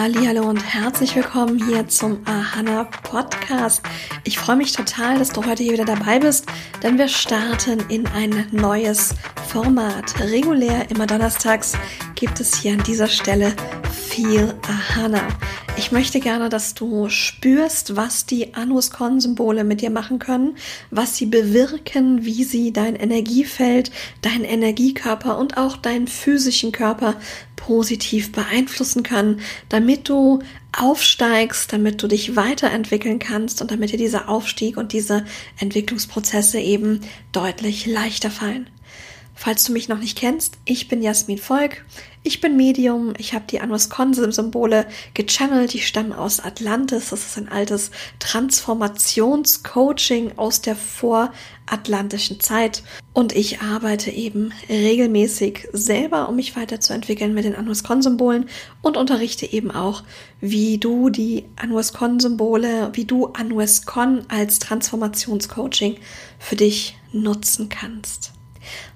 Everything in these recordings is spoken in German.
Hallo und herzlich willkommen hier zum Ahana Podcast. Ich freue mich total, dass du heute hier wieder dabei bist, denn wir starten in ein neues Format. Regulär immer donnerstags gibt es hier an dieser Stelle viel Ahana. Ich möchte gerne, dass du spürst, was die Anus-Kon-Symbole mit dir machen können, was sie bewirken, wie sie dein Energiefeld, dein Energiekörper und auch deinen physischen Körper positiv beeinflussen können, damit du aufsteigst, damit du dich weiterentwickeln kannst und damit dir dieser Aufstieg und diese Entwicklungsprozesse eben deutlich leichter fallen. Falls du mich noch nicht kennst, ich bin Jasmin Volk. Ich bin Medium. Ich habe die Anus Symbole gechannelt. Die stammen aus Atlantis. Das ist ein altes Transformationscoaching aus der voratlantischen Zeit. Und ich arbeite eben regelmäßig selber, um mich weiterzuentwickeln mit den Anus Symbolen und unterrichte eben auch, wie du die Anus Symbole, wie du Anus als Transformationscoaching für dich nutzen kannst.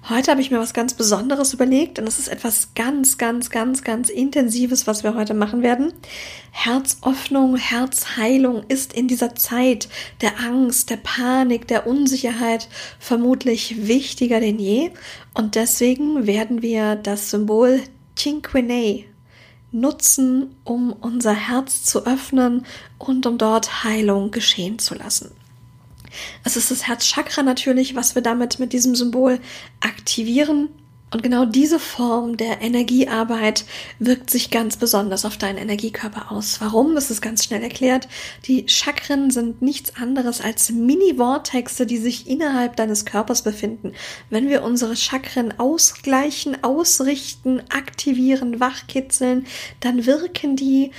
Heute habe ich mir was ganz Besonderes überlegt und es ist etwas ganz, ganz, ganz, ganz Intensives, was wir heute machen werden. Herzöffnung, Herzheilung ist in dieser Zeit der Angst, der Panik, der Unsicherheit vermutlich wichtiger denn je und deswegen werden wir das Symbol Cinquene nutzen, um unser Herz zu öffnen und um dort Heilung geschehen zu lassen. Es ist das Herzchakra natürlich, was wir damit mit diesem Symbol aktivieren. Und genau diese Form der Energiearbeit wirkt sich ganz besonders auf deinen Energiekörper aus. Warum? Das ist ganz schnell erklärt. Die Chakren sind nichts anderes als Mini-Vortexe, die sich innerhalb deines Körpers befinden. Wenn wir unsere Chakren ausgleichen, ausrichten, aktivieren, wachkitzeln, dann wirken die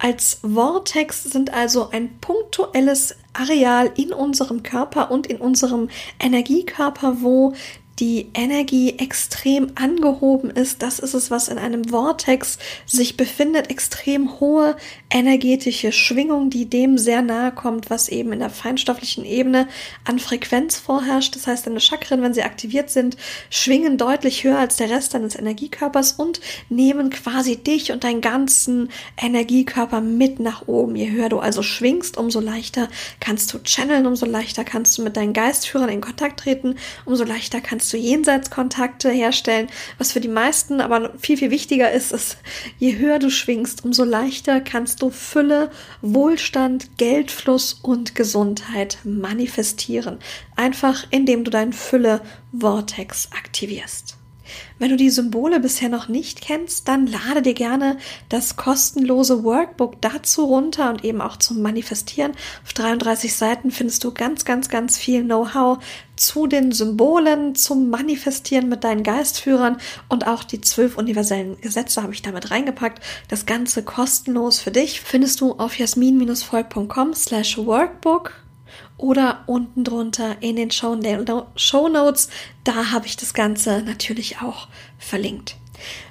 als Vortex sind also ein punktuelles Areal in unserem Körper und in unserem Energiekörper, wo die Energie extrem angehoben ist. Das ist es, was in einem Vortex sich befindet. Extrem hohe energetische Schwingung, die dem sehr nahe kommt, was eben in der feinstofflichen Ebene an Frequenz vorherrscht. Das heißt, deine Chakren, wenn sie aktiviert sind, schwingen deutlich höher als der Rest deines Energiekörpers und nehmen quasi dich und deinen ganzen Energiekörper mit nach oben. Je höher du also schwingst, umso leichter kannst du channeln, umso leichter kannst du mit deinen Geistführern in Kontakt treten, umso leichter kannst du Jenseitskontakte herstellen. Was für die meisten aber viel, viel wichtiger ist, ist, je höher du schwingst, umso leichter kannst du Fülle, Wohlstand, Geldfluss und Gesundheit manifestieren. Einfach indem du deinen Fülle-Vortex aktivierst. Wenn du die Symbole bisher noch nicht kennst, dann lade dir gerne das kostenlose Workbook dazu runter und eben auch zum Manifestieren. Auf 33 Seiten findest du ganz, ganz, ganz viel Know-how zu den Symbolen, zum Manifestieren mit deinen Geistführern und auch die zwölf universellen Gesetze habe ich damit reingepackt. Das Ganze kostenlos für dich findest du auf jasmin-volk.com slash workbook oder unten drunter in den Show, Notes. Da habe ich das Ganze natürlich auch verlinkt.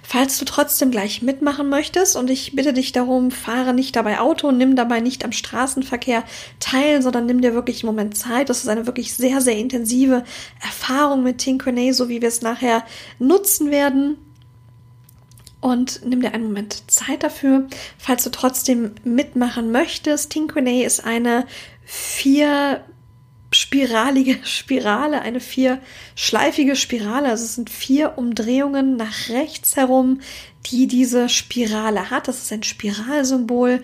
Falls du trotzdem gleich mitmachen möchtest und ich bitte dich darum, fahre nicht dabei Auto, nimm dabei nicht am Straßenverkehr teil, sondern nimm dir wirklich einen Moment Zeit. Das ist eine wirklich sehr, sehr intensive Erfahrung mit Tinkernet, so wie wir es nachher nutzen werden. Und nimm dir einen Moment Zeit dafür. Falls du trotzdem mitmachen möchtest, Tinkernet ist eine vier spiralige Spirale, eine vierschleifige Spirale. Also es sind vier Umdrehungen nach rechts herum, die diese Spirale hat. Das ist ein Spiralsymbol.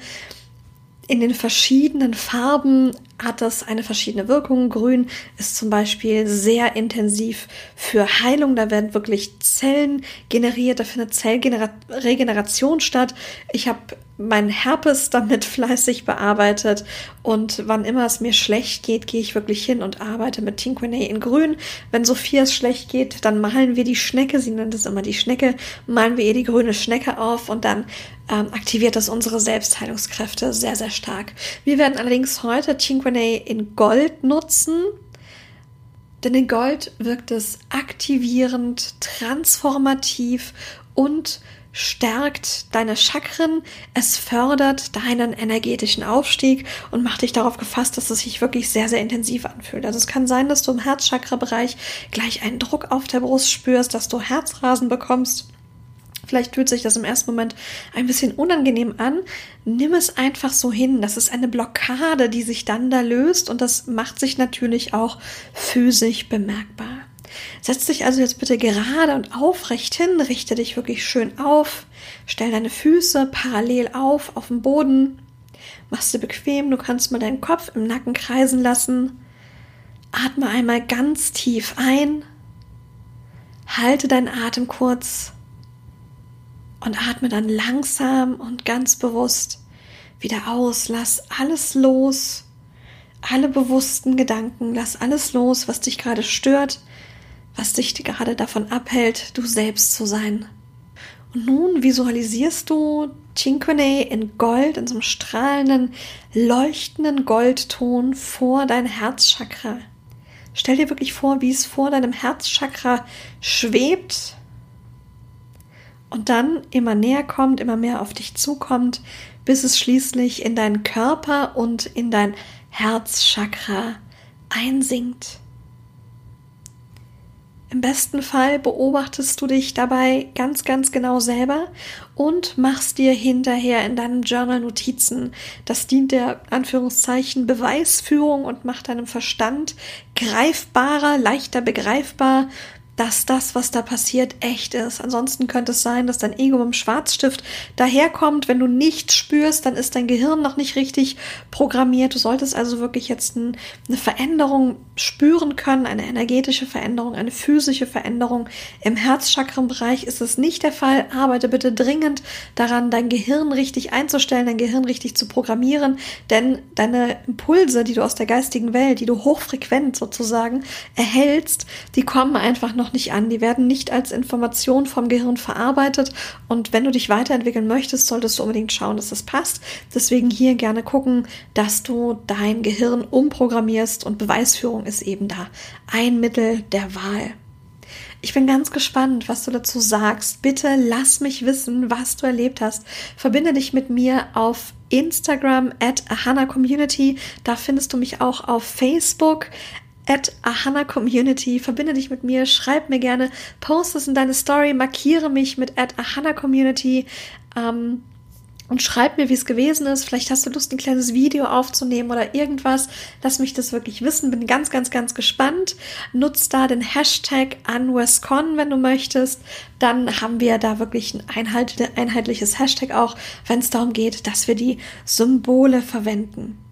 In den verschiedenen Farben hat das eine verschiedene Wirkung. Grün ist zum Beispiel sehr intensiv für Heilung. Da werden wirklich Zellen generiert, da findet Zellregeneration statt. Ich habe meinen Herpes damit fleißig bearbeitet und wann immer es mir schlecht geht, gehe ich wirklich hin und arbeite mit Tinquene in Grün. Wenn Sophia es schlecht geht, dann malen wir die Schnecke, sie nennt es immer die Schnecke, malen wir ihr die grüne Schnecke auf und dann ähm, aktiviert das unsere Selbstheilungskräfte sehr, sehr stark. Wir werden allerdings heute Cinquene in Gold nutzen, denn in Gold wirkt es aktivierend, transformativ und stärkt deine Chakren, es fördert deinen energetischen Aufstieg und macht dich darauf gefasst, dass es sich wirklich sehr, sehr intensiv anfühlt. Also es kann sein, dass du im Herzchakra-Bereich gleich einen Druck auf der Brust spürst, dass du Herzrasen bekommst Vielleicht fühlt sich das im ersten Moment ein bisschen unangenehm an. Nimm es einfach so hin. Das ist eine Blockade, die sich dann da löst und das macht sich natürlich auch physisch bemerkbar. Setz dich also jetzt bitte gerade und aufrecht hin, richte dich wirklich schön auf, stell deine Füße parallel auf auf dem Boden, machst dir bequem, du kannst mal deinen Kopf im Nacken kreisen lassen. Atme einmal ganz tief ein, halte deinen Atem kurz und atme dann langsam und ganz bewusst wieder aus. Lass alles los, alle bewussten Gedanken, lass alles los, was dich gerade stört, was dich gerade davon abhält, du selbst zu sein. Und nun visualisierst du Chinkone in Gold, in so einem strahlenden, leuchtenden Goldton vor dein Herzchakra. Stell dir wirklich vor, wie es vor deinem Herzchakra schwebt und dann immer näher kommt, immer mehr auf dich zukommt, bis es schließlich in deinen Körper und in dein Herzchakra einsinkt. Im besten Fall beobachtest du dich dabei ganz, ganz genau selber und machst dir hinterher in deinem Journal Notizen. Das dient der Anführungszeichen Beweisführung und macht deinem Verstand greifbarer, leichter begreifbar, dass das, was da passiert, echt ist. Ansonsten könnte es sein, dass dein Ego mit dem Schwarzstift daherkommt. Wenn du nichts spürst, dann ist dein Gehirn noch nicht richtig programmiert. Du solltest also wirklich jetzt ein, eine Veränderung spüren können, eine energetische Veränderung, eine physische Veränderung. Im Herzchakrenbereich ist es nicht der Fall. Arbeite bitte dringend daran, dein Gehirn richtig einzustellen, dein Gehirn richtig zu programmieren, denn deine Impulse, die du aus der geistigen Welt, die du hochfrequent sozusagen erhältst, die kommen einfach noch noch nicht an. Die werden nicht als Information vom Gehirn verarbeitet. Und wenn du dich weiterentwickeln möchtest, solltest du unbedingt schauen, dass das passt. Deswegen hier gerne gucken, dass du dein Gehirn umprogrammierst und Beweisführung ist eben da ein Mittel der Wahl. Ich bin ganz gespannt, was du dazu sagst. Bitte lass mich wissen, was du erlebt hast. Verbinde dich mit mir auf Instagram at Ahana Community. Da findest du mich auch auf Facebook at Ahana Community. Verbinde dich mit mir, schreib mir gerne, post es in deine Story, markiere mich mit at Ahana Community. Ähm, und schreib mir, wie es gewesen ist. Vielleicht hast du Lust, ein kleines Video aufzunehmen oder irgendwas. Lass mich das wirklich wissen. Bin ganz, ganz, ganz gespannt. Nutz da den Hashtag UnWestCon, wenn du möchtest. Dann haben wir da wirklich ein einheitliches Hashtag auch, wenn es darum geht, dass wir die Symbole verwenden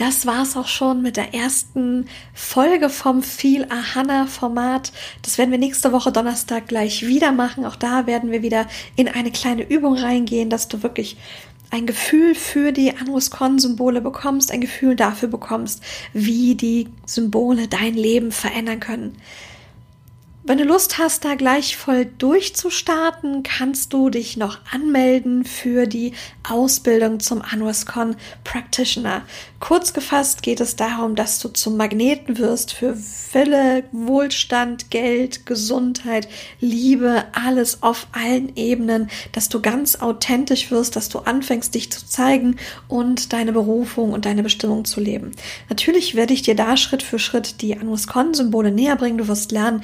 das war's auch schon mit der ersten Folge vom Feel Ahana Format. Das werden wir nächste Woche Donnerstag gleich wieder machen. Auch da werden wir wieder in eine kleine Übung reingehen, dass du wirklich ein Gefühl für die Anus-Con-Symbole bekommst, ein Gefühl dafür bekommst, wie die Symbole dein Leben verändern können. Wenn du Lust hast, da gleich voll durchzustarten, kannst du dich noch anmelden für die Ausbildung zum AnuasCon Practitioner. Kurz gefasst geht es darum, dass du zum Magneten wirst für Fülle, Wohlstand, Geld, Gesundheit, Liebe, alles auf allen Ebenen, dass du ganz authentisch wirst, dass du anfängst, dich zu zeigen und deine Berufung und deine Bestimmung zu leben. Natürlich werde ich dir da Schritt für Schritt die AnuasCon-Symbole näher bringen. Du wirst lernen,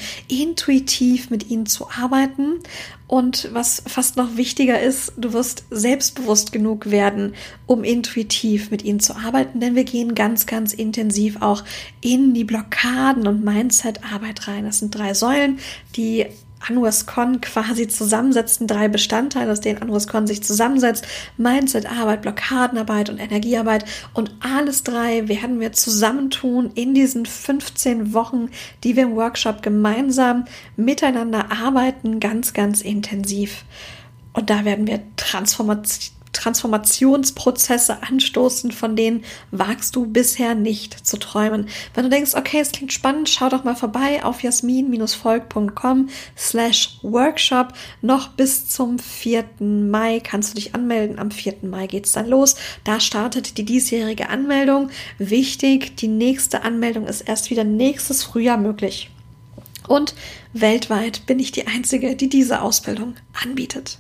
intuitiv mit ihnen zu arbeiten. Und was fast noch wichtiger ist, du wirst selbstbewusst genug werden, um intuitiv mit ihnen zu arbeiten, denn wir gehen ganz, ganz intensiv auch in die Blockaden und Mindset-Arbeit rein. Das sind drei Säulen, die AnuasCon quasi zusammensetzen, drei Bestandteile, aus denen AnuasCon sich zusammensetzt. Mindset-Arbeit, Blockadenarbeit und Energiearbeit. Und alles drei werden wir zusammentun in diesen 15 Wochen, die wir im Workshop gemeinsam miteinander arbeiten, ganz, ganz intensiv. Und da werden wir Transformation Transformationsprozesse anstoßen, von denen wagst du bisher nicht zu träumen. Wenn du denkst, okay, es klingt spannend, schau doch mal vorbei auf jasmin-volk.com slash workshop. Noch bis zum 4. Mai kannst du dich anmelden. Am 4. Mai geht's dann los. Da startet die diesjährige Anmeldung. Wichtig, die nächste Anmeldung ist erst wieder nächstes Frühjahr möglich. Und weltweit bin ich die Einzige, die diese Ausbildung anbietet.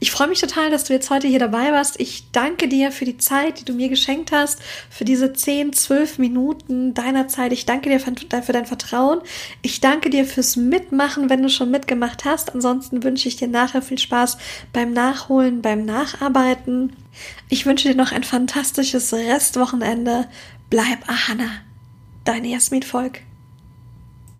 Ich freue mich total, dass du jetzt heute hier dabei warst. Ich danke dir für die Zeit, die du mir geschenkt hast, für diese 10, 12 Minuten deiner Zeit. Ich danke dir für, dein Vertrauen. Ich danke dir fürs Mitmachen, wenn du schon mitgemacht hast. Ansonsten wünsche ich dir nachher viel Spaß beim Nachholen, beim Nacharbeiten. Ich wünsche dir noch ein fantastisches Restwochenende. Bleib Ahana. Deine Jasmin Volk.